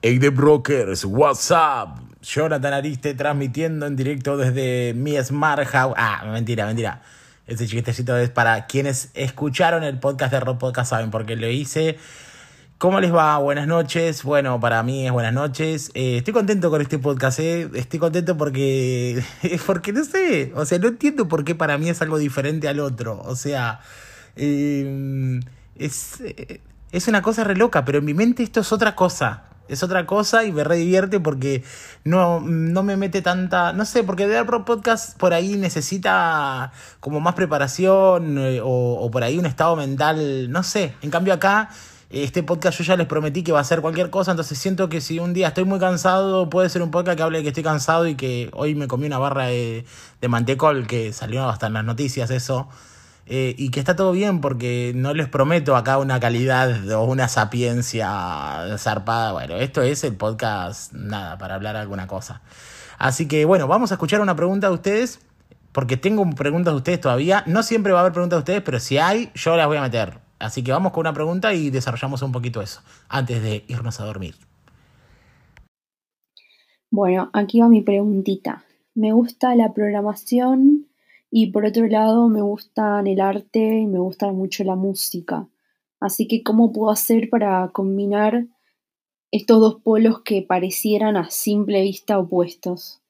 Hey The Brokers, what's up? Jonathan Ariste transmitiendo en directo desde mi Smart House. Ah, mentira, mentira. Este chiquitecito es para quienes escucharon el podcast de Rock Podcast, saben por qué lo hice. ¿Cómo les va? Buenas noches. Bueno, para mí es buenas noches. Eh, estoy contento con este podcast, ¿eh? Estoy contento porque. Porque no sé. O sea, no entiendo por qué para mí es algo diferente al otro. O sea. Eh, es, es una cosa re loca, pero en mi mente esto es otra cosa es otra cosa y me re divierte porque no, no me mete tanta. No sé, porque de Pro Podcast por ahí necesita como más preparación eh, o, o, por ahí un estado mental. No sé. En cambio, acá, este podcast yo ya les prometí que va a ser cualquier cosa. Entonces siento que si un día estoy muy cansado, puede ser un podcast que hable de que estoy cansado y que hoy me comí una barra de, de mantecol que salió hasta en las noticias, eso. Eh, y que está todo bien porque no les prometo acá una calidad o una sapiencia zarpada. Bueno, esto es el podcast, nada, para hablar alguna cosa. Así que bueno, vamos a escuchar una pregunta de ustedes, porque tengo preguntas de ustedes todavía. No siempre va a haber preguntas de ustedes, pero si hay, yo las voy a meter. Así que vamos con una pregunta y desarrollamos un poquito eso, antes de irnos a dormir. Bueno, aquí va mi preguntita. Me gusta la programación y por otro lado, me gustan el arte y me gusta mucho la música. Así que, ¿cómo puedo hacer para combinar estos dos polos que parecieran a simple vista opuestos?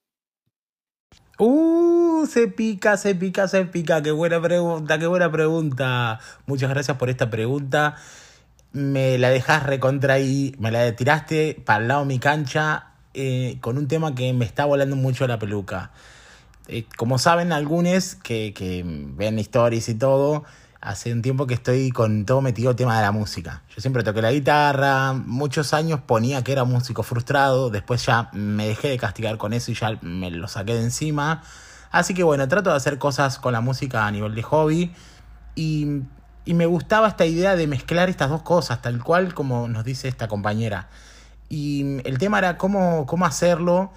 Uh, se pica, se pica, se pica. Qué buena pregunta, qué buena pregunta. Muchas gracias por esta pregunta. Me la dejas recontra me la tiraste para el lado de mi cancha eh, con un tema que me está volando mucho la peluca. Eh, como saben algunos que, ven stories y todo, hace un tiempo que estoy con todo metido el tema de la música. Yo siempre toqué la guitarra, muchos años ponía que era músico frustrado, después ya me dejé de castigar con eso y ya me lo saqué de encima. Así que bueno, trato de hacer cosas con la música a nivel de hobby y, y me gustaba esta idea de mezclar estas dos cosas, tal cual como nos dice esta compañera. Y el tema era cómo, cómo hacerlo,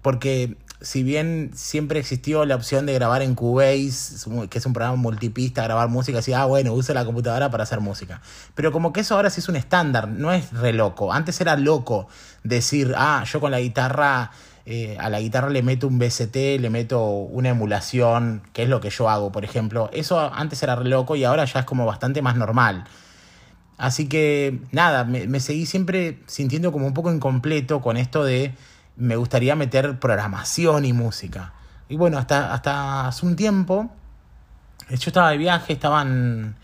porque si bien siempre existió la opción de grabar en Cubase, que es un programa multipista, grabar música, así, ah, bueno, usa la computadora para hacer música. Pero como que eso ahora sí es un estándar, no es re loco. Antes era loco decir, ah, yo con la guitarra, eh, a la guitarra le meto un BST, le meto una emulación, que es lo que yo hago, por ejemplo. Eso antes era re loco y ahora ya es como bastante más normal. Así que, nada, me, me seguí siempre sintiendo como un poco incompleto con esto de me gustaría meter programación y música. Y bueno, hasta, hasta hace un tiempo, yo estaba de viaje, estaba en,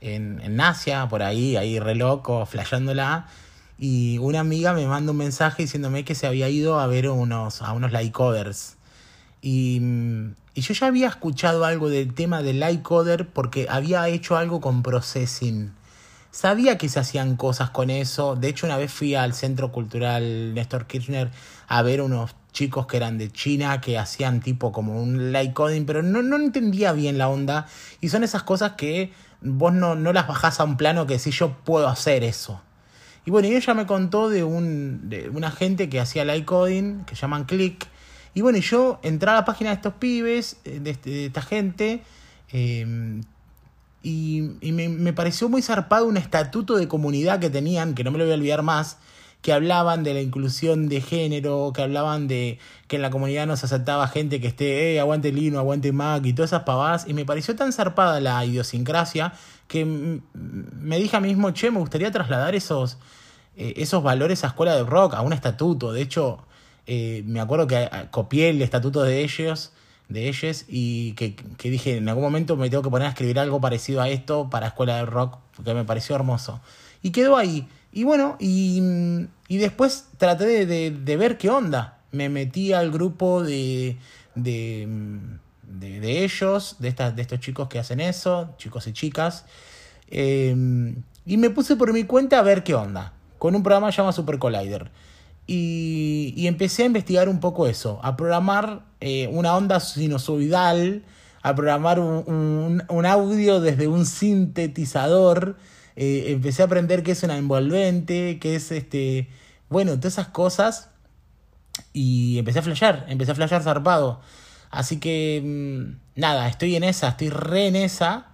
en, Asia, por ahí, ahí re loco, flasheándola. Y una amiga me manda un mensaje diciéndome que se había ido a ver unos, a unos lightcoders. Y, y yo ya había escuchado algo del tema del lightcoder porque había hecho algo con processing. Sabía que se hacían cosas con eso. De hecho, una vez fui al Centro Cultural Néstor Kirchner a ver unos chicos que eran de China que hacían tipo como un light coding, pero no, no entendía bien la onda. Y son esas cosas que vos no, no las bajás a un plano que decís yo puedo hacer eso. Y bueno, y ella me contó de, un, de una gente que hacía light coding, que llaman Click. Y bueno, yo entré a la página de estos pibes, eh, de, este, de esta gente, eh, y, y me, me, pareció muy zarpado un estatuto de comunidad que tenían, que no me lo voy a olvidar más, que hablaban de la inclusión de género, que hablaban de que en la comunidad no se aceptaba gente que esté, eh, aguante Lino, aguante Mac y todas esas pavadas, y me pareció tan zarpada la idiosincrasia que me dije a mí mismo, che, me gustaría trasladar esos, eh, esos valores a escuela de rock, a un estatuto, de hecho, eh, me acuerdo que copié el estatuto de ellos, de ellos y que, que, dije en algún momento me tengo que poner a escribir algo parecido a esto para escuela de rock porque me pareció hermoso. Y quedó ahí. Y bueno y, y después traté de, de, ver qué onda. Me metí al grupo de de, de, ellos de estas de estos chicos que hacen eso chicos y chicas. Eh, y me puse por mi cuenta a ver qué onda con un programa llamado Super Collider y, y, empecé a investigar un poco eso, a programar eh, una onda sinusoidal, a programar un, un, un audio desde un sintetizador. Eh, empecé a aprender qué es una envolvente, qué es este. Bueno, todas esas cosas. Y empecé a flashear, empecé a flashear zarpado. Así que, mmm, nada, estoy en esa, estoy re en esa.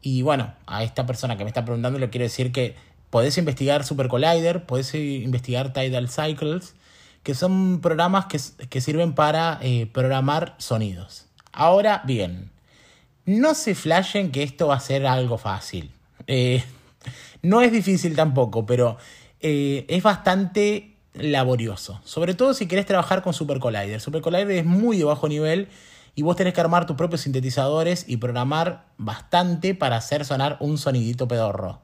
Y bueno, a esta persona que me está preguntando le quiero decir que podés investigar Super Collider, podés investigar Tidal Cycles, que son programas que, que sirven para eh, programar sonidos. Ahora bien, no se flashen que esto va a ser algo fácil. Eh, no es difícil tampoco, pero eh, es bastante laborioso. Sobre todo si querés trabajar con Super Collider. Super Collider es muy de bajo nivel y vos tenés que armar tus propios sintetizadores y programar bastante para hacer sonar un sonidito pedorro.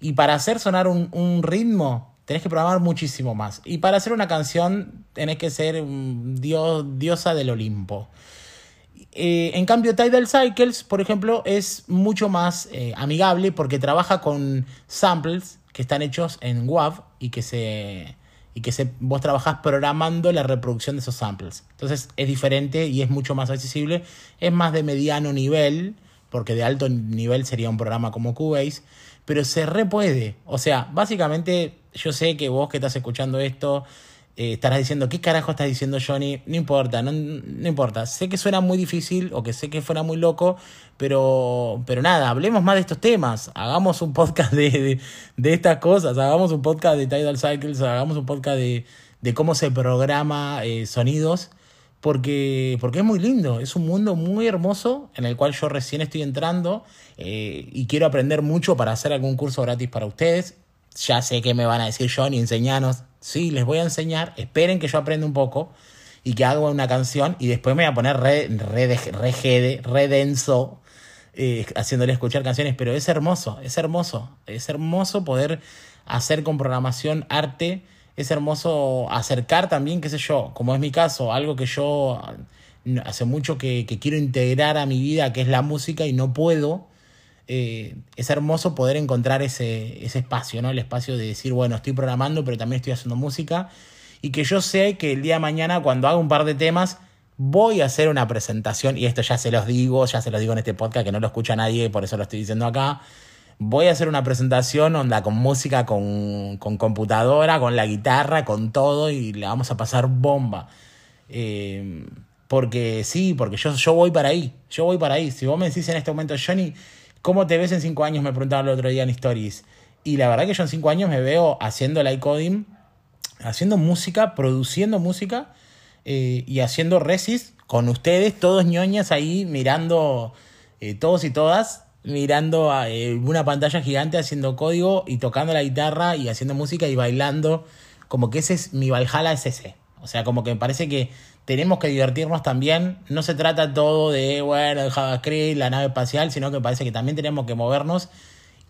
Y para hacer sonar un, ritmo, tenés que programar muchísimo más. Y para hacer una canción, tenés que ser dios, diosa del Olimpo. Eh, en cambio, Tidal Cycles, por ejemplo, es mucho más eh, amigable porque trabaja con samples que están hechos en WAV y que se y que se, vos trabajás programando la reproducción de esos samples. Entonces es diferente y es mucho más accesible. Es más de mediano nivel, porque de alto nivel sería un programa como Cubase, pero se re puede. O sea, básicamente yo sé que vos que estás escuchando esto eh, estarás diciendo, ¿qué carajo estás diciendo Johnny? No importa, no, no, importa. Sé que suena muy difícil o que sé que fuera muy loco, pero, pero nada, hablemos más de estos temas. Hagamos un podcast de, de, estas cosas, hagamos un podcast de Tidal Cycles, hagamos un podcast de, de cómo se programa eh, sonidos, porque, porque es muy lindo, es un mundo muy hermoso en el cual yo recién estoy entrando eh, y quiero aprender mucho para hacer algún curso gratis para ustedes. Ya sé que me van a decir, Johnny, enseñanos Sí, les voy a enseñar. Esperen que yo aprenda un poco y que haga una canción y después me voy a poner re, re, re, denso eh, haciéndole escuchar canciones. Pero es hermoso, es hermoso. Es hermoso poder hacer con programación arte. Es hermoso acercar también, qué sé yo, como es mi caso, algo que yo hace mucho que, quiero integrar a mi vida, que es la música, y no puedo eh, es hermoso poder encontrar ese, ese espacio, ¿no? El espacio de decir, bueno, estoy programando, pero también estoy haciendo música. Y que yo sé que el día de mañana, cuando haga un par de temas, voy a hacer una presentación, y esto ya se los digo, ya se los digo en este podcast, que no lo escucha nadie, por eso lo estoy diciendo acá. Voy a hacer una presentación onda con música, con, con computadora, con la guitarra, con todo, y le vamos a pasar bomba. Eh, porque sí, porque yo, yo voy para ahí, yo voy para ahí. Si vos me decís en este momento, Johnny, ¿Cómo te ves en cinco años? Me preguntaban el otro día en Stories. Y la verdad que yo en cinco años me veo haciendo live coding, haciendo música, produciendo música eh, y haciendo resis con ustedes, todos ñoñas ahí mirando, eh, todos y todas, mirando a, eh, una pantalla gigante haciendo código y tocando la guitarra y haciendo música y bailando. Como que ese es mi Valhalla, es ese. O sea, como que me parece que tenemos que divertirnos también. No se trata todo de, bueno, el JavaScript, la nave espacial, sino que parece que también tenemos que movernos.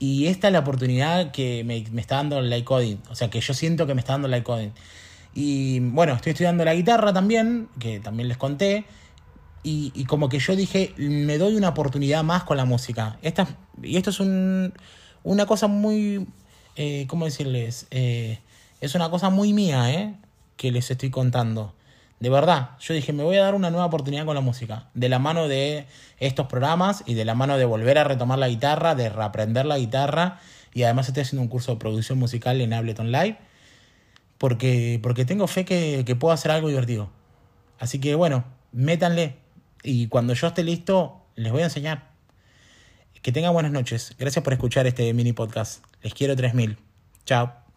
Y esta es la oportunidad que me, está dando el light coding. O sea, que yo siento que me está dando el light coding. Y bueno, estoy estudiando la guitarra también, que también les conté. Y, como que yo dije, me doy una oportunidad más con la música. Esta, y esto es un, una cosa muy, eh, ¿cómo decirles? Eh, es una cosa muy mía, ¿eh? Que les estoy contando. De verdad, yo dije, me voy a dar una nueva oportunidad con la música. De la mano de estos programas y de la mano de volver a retomar la guitarra, de reaprender la guitarra. Y además estoy haciendo un curso de producción musical en Ableton Live. Porque, porque tengo fe que, que puedo hacer algo divertido. Así que bueno, métanle. Y cuando yo esté listo, les voy a enseñar. Que tengan buenas noches. Gracias por escuchar este mini podcast. Les quiero 3000. Chao.